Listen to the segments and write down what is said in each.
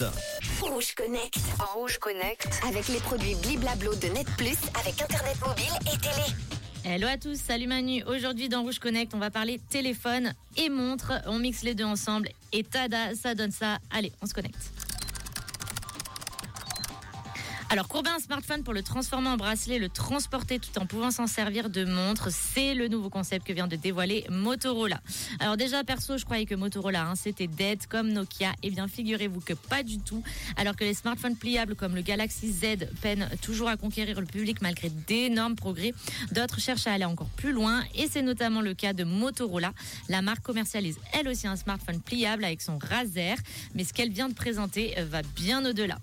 Connect. Rouge Connect. Rouge Connect. Avec les produits Bliblablo de Net Plus, avec Internet mobile et télé. Hello à tous, salut Manu. Aujourd'hui dans Rouge Connect, on va parler téléphone et montre. On mixe les deux ensemble et tada, ça donne ça. Allez, on se connecte. Alors, courber un smartphone pour le transformer en bracelet, le transporter tout en pouvant s'en servir de montre, c'est le nouveau concept que vient de dévoiler Motorola. Alors déjà, perso, je croyais que Motorola, hein, c'était dead comme Nokia. Eh bien, figurez-vous que pas du tout. Alors que les smartphones pliables comme le Galaxy Z peinent toujours à conquérir le public malgré d'énormes progrès, d'autres cherchent à aller encore plus loin et c'est notamment le cas de Motorola. La marque commercialise elle aussi un smartphone pliable avec son Razer, mais ce qu'elle vient de présenter va bien au-delà.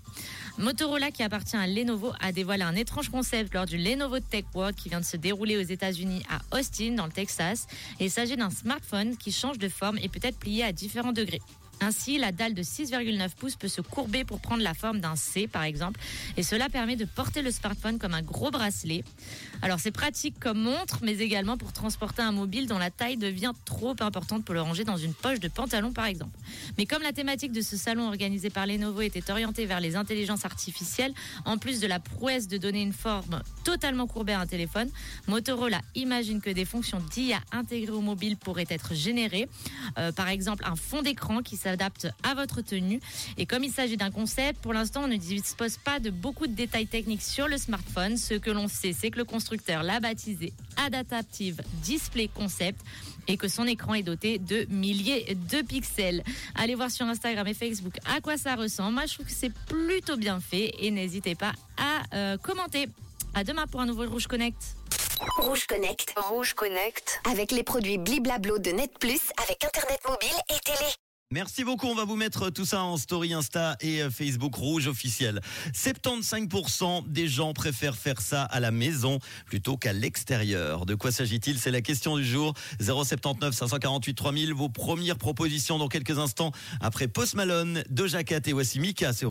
Motorola, qui appartient à Lenovo, a dévoilé un étrange concept lors du Lenovo Tech World qui vient de se dérouler aux États-Unis à Austin, dans le Texas. il s'agit d'un smartphone qui change de forme et peut être plié à différents degrés. Ainsi, la dalle de 6,9 pouces peut se courber pour prendre la forme d'un C, par exemple, et cela permet de porter le smartphone comme un gros bracelet. Alors c'est pratique comme montre, mais également pour transporter un mobile dont la taille devient trop importante pour le ranger dans une poche de pantalon, par exemple. Mais comme la thématique de ce salon organisé par Lenovo était orientée vers les intelligences artificielles, en plus de la prouesse de donner une forme totalement courbée à un téléphone, Motorola imagine que des fonctions d'IA intégrées au mobile pourraient être générées. Euh, par exemple, un fond d'écran qui s'adapte à votre tenue. Et comme il s'agit d'un concept, pour l'instant, on ne dispose pas de beaucoup de détails techniques sur le smartphone. Ce que l'on sait, c'est que le constructeur l'a baptisé Adaptive Display Concept et que son écran est doté de milliers de pixels. Allez voir sur Instagram et Facebook à quoi ça ressemble. Moi, je trouve que c'est plutôt bien fait et n'hésitez pas à euh, commenter. À demain pour un nouveau Rouge Connect. Rouge Connect. Rouge Connect. Avec les produits Bliblablo de Net Plus, avec Internet mobile et télé. Merci beaucoup. On va vous mettre tout ça en story Insta et euh, Facebook Rouge officiel. 75% des gens préfèrent faire ça à la maison plutôt qu'à l'extérieur. De quoi s'agit-il? C'est la question du jour. 079 548 3000. Vos premières propositions dans quelques instants après Post Malone, Cat et Wassimika.